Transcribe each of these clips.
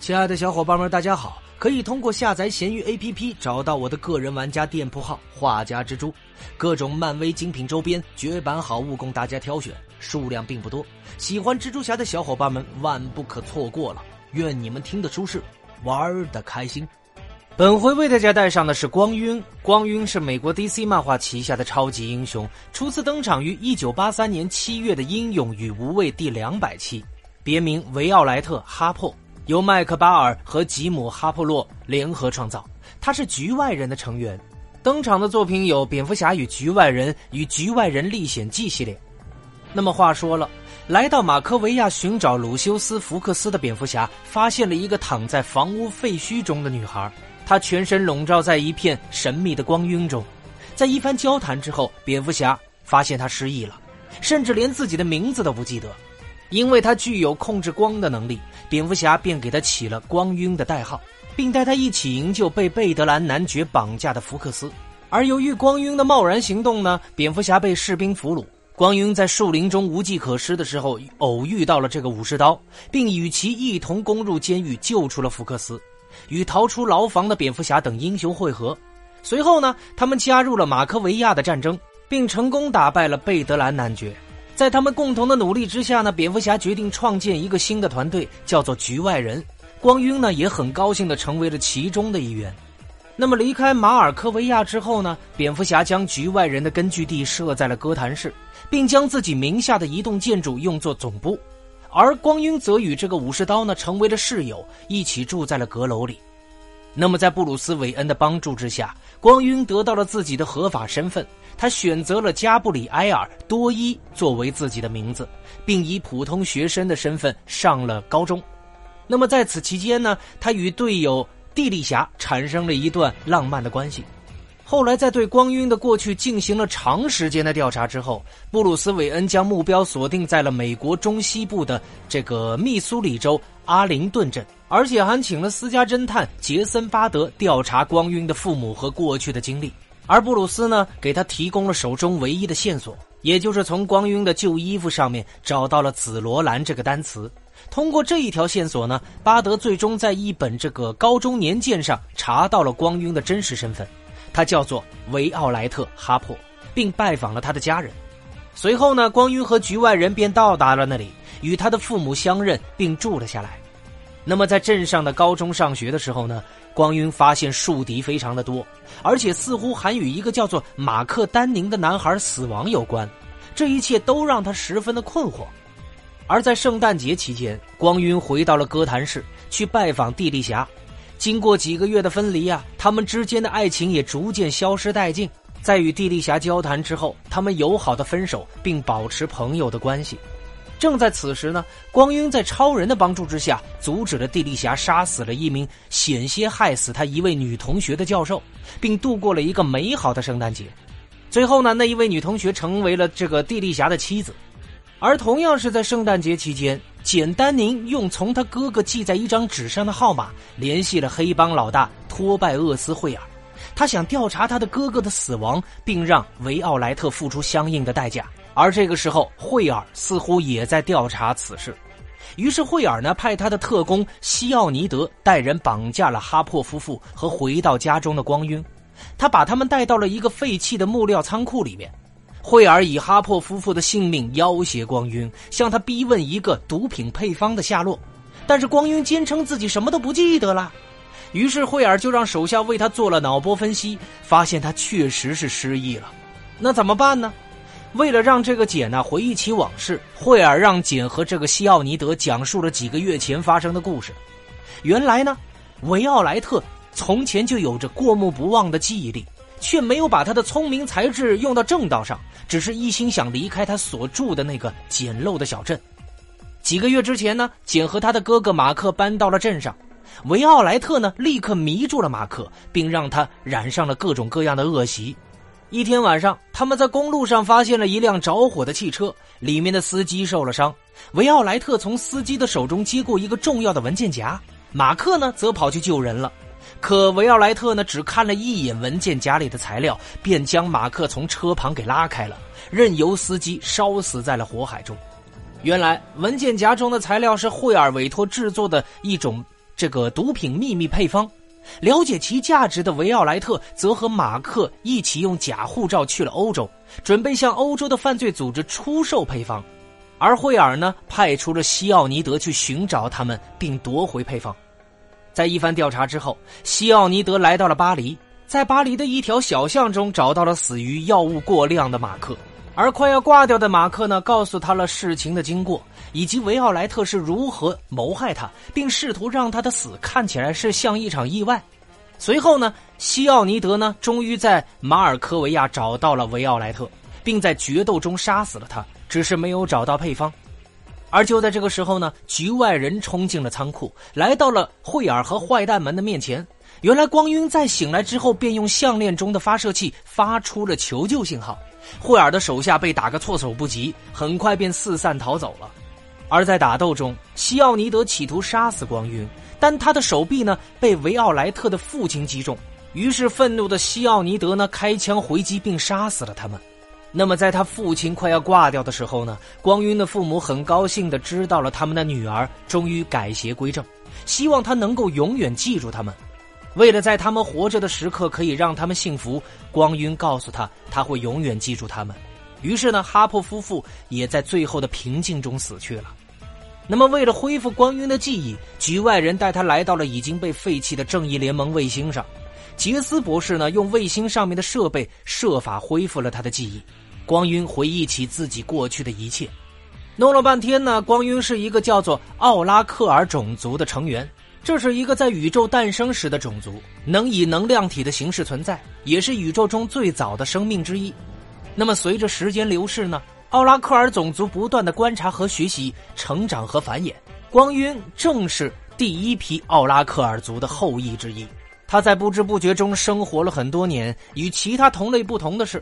亲爱的小伙伴们，大家好！可以通过下载闲鱼 APP 找到我的个人玩家店铺号“画家蜘蛛”，各种漫威精品周边、绝版好物供大家挑选，数量并不多。喜欢蜘蛛侠的小伙伴们万不可错过了！愿你们听得舒适，玩的开心。本回为大家带上的是光晕。光晕是美国 DC 漫画旗下的超级英雄，初次登场于1983年7月的《英勇与无畏》第两百期，别名维奥莱特·哈珀。由麦克巴尔和吉姆·哈珀洛联合创造，他是局外人的成员。登场的作品有《蝙蝠侠与局外人》与《局外人历险记》系列。那么话说了，来到马科维亚寻找鲁修斯·福克斯的蝙蝠侠，发现了一个躺在房屋废墟中的女孩，她全身笼罩在一片神秘的光晕中。在一番交谈之后，蝙蝠侠发现她失忆了，甚至连自己的名字都不记得。因为他具有控制光的能力，蝙蝠侠便给他起了“光晕”的代号，并带他一起营救被贝德兰男爵绑架的福克斯。而由于光晕的贸然行动呢，蝙蝠侠被士兵俘虏。光晕在树林中无计可施的时候，偶遇到了这个武士刀，并与其一同攻入监狱，救出了福克斯，与逃出牢房的蝙蝠侠等英雄会合。随后呢，他们加入了马克维亚的战争，并成功打败了贝德兰男爵。在他们共同的努力之下呢，蝙蝠侠决定创建一个新的团队，叫做局外人。光晕呢也很高兴的成为了其中的一员。那么离开马尔科维亚之后呢，蝙蝠侠将局外人的根据地设在了哥谭市，并将自己名下的一栋建筑用作总部。而光晕则与这个武士刀呢成为了室友，一起住在了阁楼里。那么在布鲁斯韦恩的帮助之下，光晕得到了自己的合法身份。他选择了加布里埃尔·多伊作为自己的名字，并以普通学生的身份上了高中。那么在此期间呢，他与队友蒂丽霞产生了一段浪漫的关系。后来在对光晕的过去进行了长时间的调查之后，布鲁斯·韦恩将目标锁定在了美国中西部的这个密苏里州阿灵顿镇，而且还请了私家侦探杰森·巴德调查光晕的父母和过去的经历。而布鲁斯呢，给他提供了手中唯一的线索，也就是从光晕的旧衣服上面找到了“紫罗兰”这个单词。通过这一条线索呢，巴德最终在一本这个高中年鉴上查到了光晕的真实身份，他叫做维奥莱特·哈珀，并拜访了他的家人。随后呢，光晕和局外人便到达了那里，与他的父母相认，并住了下来。那么，在镇上的高中上学的时候呢，光晕发现树敌非常的多，而且似乎还与一个叫做马克丹宁的男孩死亡有关，这一切都让他十分的困惑。而在圣诞节期间，光晕回到了哥谭市去拜访蒂丽霞，经过几个月的分离啊，他们之间的爱情也逐渐消失殆尽。在与蒂丽霞交谈之后，他们友好的分手，并保持朋友的关系。正在此时呢，光晕在超人的帮助之下，阻止了蒂丽霞杀死了一名险些害死他一位女同学的教授，并度过了一个美好的圣诞节。最后呢，那一位女同学成为了这个蒂丽霞的妻子。而同样是在圣诞节期间，简丹宁用从他哥哥记在一张纸上的号码联系了黑帮老大托拜厄斯惠尔，他想调查他的哥哥的死亡，并让维奥莱特付出相应的代价。而这个时候，惠尔似乎也在调查此事，于是惠尔呢派他的特工西奥尼德带人绑架了哈珀夫妇和回到家中的光晕，他把他们带到了一个废弃的木料仓库里面。惠尔以哈珀夫妇的性命要挟光晕，向他逼问一个毒品配方的下落，但是光晕坚称自己什么都不记得了。于是惠尔就让手下为他做了脑波分析，发现他确实是失忆了。那怎么办呢？为了让这个简呢回忆起往事，惠尔让简和这个西奥尼德讲述了几个月前发生的故事。原来呢，维奥莱特从前就有着过目不忘的记忆力，却没有把他的聪明才智用到正道上，只是一心想离开他所住的那个简陋的小镇。几个月之前呢，简和他的哥哥马克搬到了镇上，维奥莱特呢立刻迷住了马克，并让他染上了各种各样的恶习。一天晚上，他们在公路上发现了一辆着火的汽车，里面的司机受了伤。维奥莱特从司机的手中接过一个重要的文件夹，马克呢则跑去救人了。可维奥莱特呢只看了一眼文件夹里的材料，便将马克从车旁给拉开了，任由司机烧死在了火海中。原来文件夹中的材料是惠尔委托制作的一种这个毒品秘密配方。了解其价值的维奥莱特则和马克一起用假护照去了欧洲，准备向欧洲的犯罪组织出售配方。而惠尔呢，派出了西奥尼德去寻找他们，并夺回配方。在一番调查之后，西奥尼德来到了巴黎，在巴黎的一条小巷中找到了死于药物过量的马克。而快要挂掉的马克呢，告诉他了事情的经过，以及维奥莱特是如何谋害他，并试图让他的死看起来是像一场意外。随后呢，西奥尼德呢，终于在马尔科维亚找到了维奥莱特，并在决斗中杀死了他，只是没有找到配方。而就在这个时候呢，局外人冲进了仓库，来到了惠尔和坏蛋们的面前。原来光晕在醒来之后，便用项链中的发射器发出了求救信号。惠尔的手下被打个措手不及，很快便四散逃走了。而在打斗中，西奥尼德企图杀死光晕，但他的手臂呢被维奥莱特的父亲击中，于是愤怒的西奥尼德呢开枪回击并杀死了他们。那么在他父亲快要挂掉的时候呢，光晕的父母很高兴的知道了他们的女儿终于改邪归正，希望他能够永远记住他们。为了在他们活着的时刻可以让他们幸福，光晕告诉他他会永远记住他们。于是呢，哈珀夫妇也在最后的平静中死去了。那么，为了恢复光晕的记忆，局外人带他来到了已经被废弃的正义联盟卫星上。杰斯博士呢，用卫星上面的设备设法恢复了他的记忆。光晕回忆起自己过去的一切。弄了半天呢，光晕是一个叫做奥拉克尔种族的成员。这是一个在宇宙诞生时的种族，能以能量体的形式存在，也是宇宙中最早的生命之一。那么，随着时间流逝呢？奥拉克尔种族不断的观察和学习、成长和繁衍。光晕正是第一批奥拉克尔族的后裔之一。他在不知不觉中生活了很多年。与其他同类不同的是，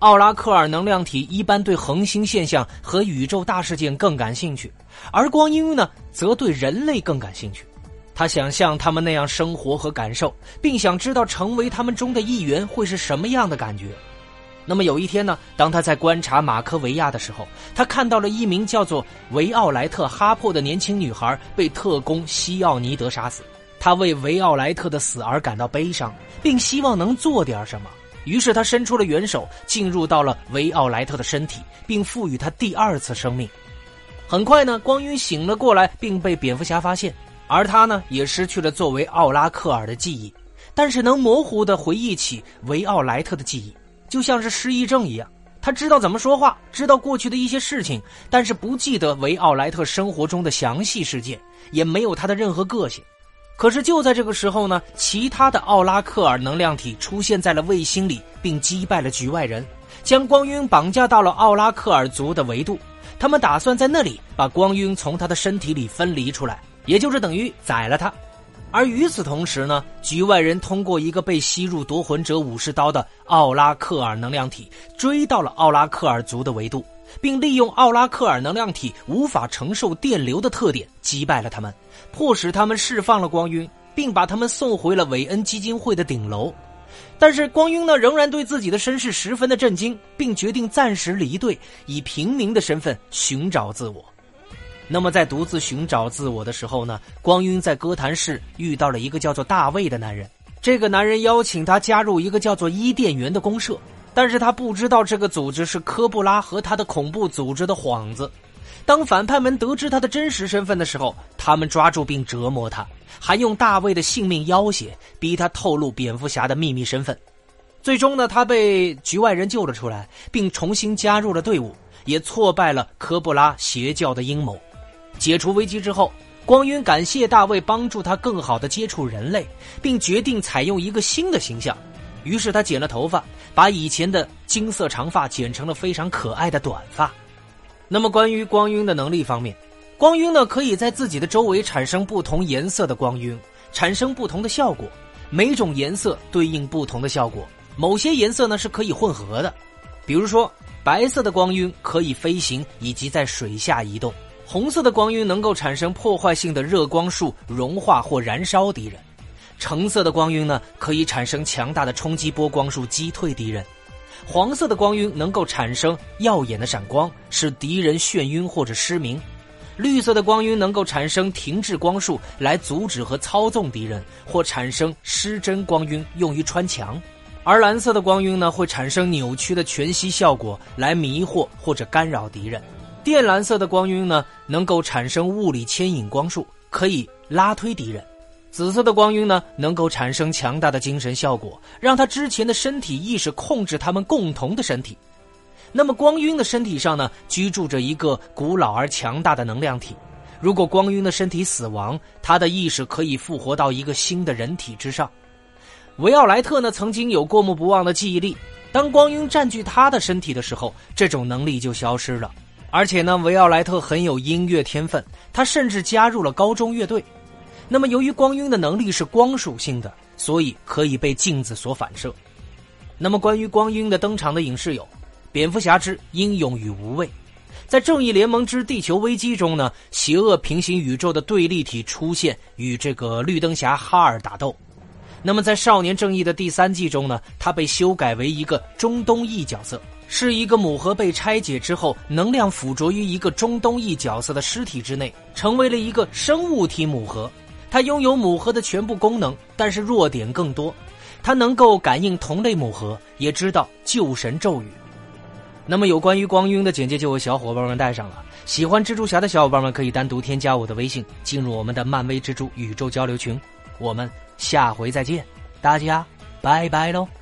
奥拉克尔能量体一般对恒星现象和宇宙大事件更感兴趣，而光阴呢，则对人类更感兴趣。他想像他们那样生活和感受，并想知道成为他们中的一员会是什么样的感觉。那么有一天呢，当他在观察马科维亚的时候，他看到了一名叫做维奥莱特·哈珀的年轻女孩被特工西奥尼德杀死。他为维奥莱特的死而感到悲伤，并希望能做点什么。于是他伸出了援手，进入到了维奥莱特的身体，并赋予他第二次生命。很快呢，光晕醒了过来，并被蝙蝠侠发现。而他呢，也失去了作为奥拉克尔的记忆，但是能模糊的回忆起维奥莱特的记忆，就像是失忆症一样。他知道怎么说话，知道过去的一些事情，但是不记得维奥莱特生活中的详细事件，也没有他的任何个性。可是就在这个时候呢，其他的奥拉克尔能量体出现在了卫星里，并击败了局外人，将光晕绑架到了奥拉克尔族的维度。他们打算在那里把光晕从他的身体里分离出来。也就是等于宰了他，而与此同时呢，局外人通过一个被吸入夺魂者武士刀的奥拉克尔能量体，追到了奥拉克尔族的维度，并利用奥拉克尔能量体无法承受电流的特点，击败了他们，迫使他们释放了光晕，并把他们送回了韦恩基金会的顶楼。但是光晕呢，仍然对自己的身世十分的震惊，并决定暂时离队，以平民的身份寻找自我。那么，在独自寻找自我的时候呢，光晕在哥谭市遇到了一个叫做大卫的男人。这个男人邀请他加入一个叫做伊甸园的公社，但是他不知道这个组织是科布拉和他的恐怖组织的幌子。当反派们得知他的真实身份的时候，他们抓住并折磨他，还用大卫的性命要挟，逼他透露蝙蝠侠的秘密身份。最终呢，他被局外人救了出来，并重新加入了队伍，也挫败了科布拉邪教的阴谋。解除危机之后，光晕感谢大卫帮助他更好的接触人类，并决定采用一个新的形象。于是他剪了头发，把以前的金色长发剪成了非常可爱的短发。那么关于光晕的能力方面，光晕呢可以在自己的周围产生不同颜色的光晕，产生不同的效果。每种颜色对应不同的效果，某些颜色呢是可以混合的。比如说，白色的光晕可以飞行以及在水下移动。红色的光晕能够产生破坏性的热光束，融化或燃烧敌人；橙色的光晕呢，可以产生强大的冲击波光束，击退敌人；黄色的光晕能够产生耀眼的闪光，使敌人眩晕或者失明；绿色的光晕能够产生停滞光束来阻止和操纵敌人，或产生失真光晕用于穿墙；而蓝色的光晕呢会产生扭曲的全息效果来迷惑或者干扰敌人。靛蓝色的光晕呢能够产生物理牵引光束，可以拉推敌人。紫色的光晕呢，能够产生强大的精神效果，让他之前的身体意识控制他们共同的身体。那么，光晕的身体上呢，居住着一个古老而强大的能量体。如果光晕的身体死亡，他的意识可以复活到一个新的人体之上。维奥莱特呢，曾经有过目不忘的记忆力。当光晕占据他的身体的时候，这种能力就消失了。而且呢，维奥莱特很有音乐天分，他甚至加入了高中乐队。那么，由于光晕的能力是光属性的，所以可以被镜子所反射。那么，关于光晕的登场的影视有《蝙蝠侠之英勇与无畏》。在《正义联盟之地球危机》中呢，邪恶平行宇宙的对立体出现，与这个绿灯侠哈尔打斗。那么，在《少年正义》的第三季中呢，他被修改为一个中东裔角色，是一个母核被拆解之后，能量附着于一个中东裔角色的尸体之内，成为了一个生物体母核。它拥有母核的全部功能，但是弱点更多。它能够感应同类母核，也知道救神咒语。那么有关于光晕的简介就为小伙伴们带上了。喜欢蜘蛛侠的小伙伴们可以单独添加我的微信，进入我们的漫威蜘蛛宇宙交流群。我们下回再见，大家拜拜喽。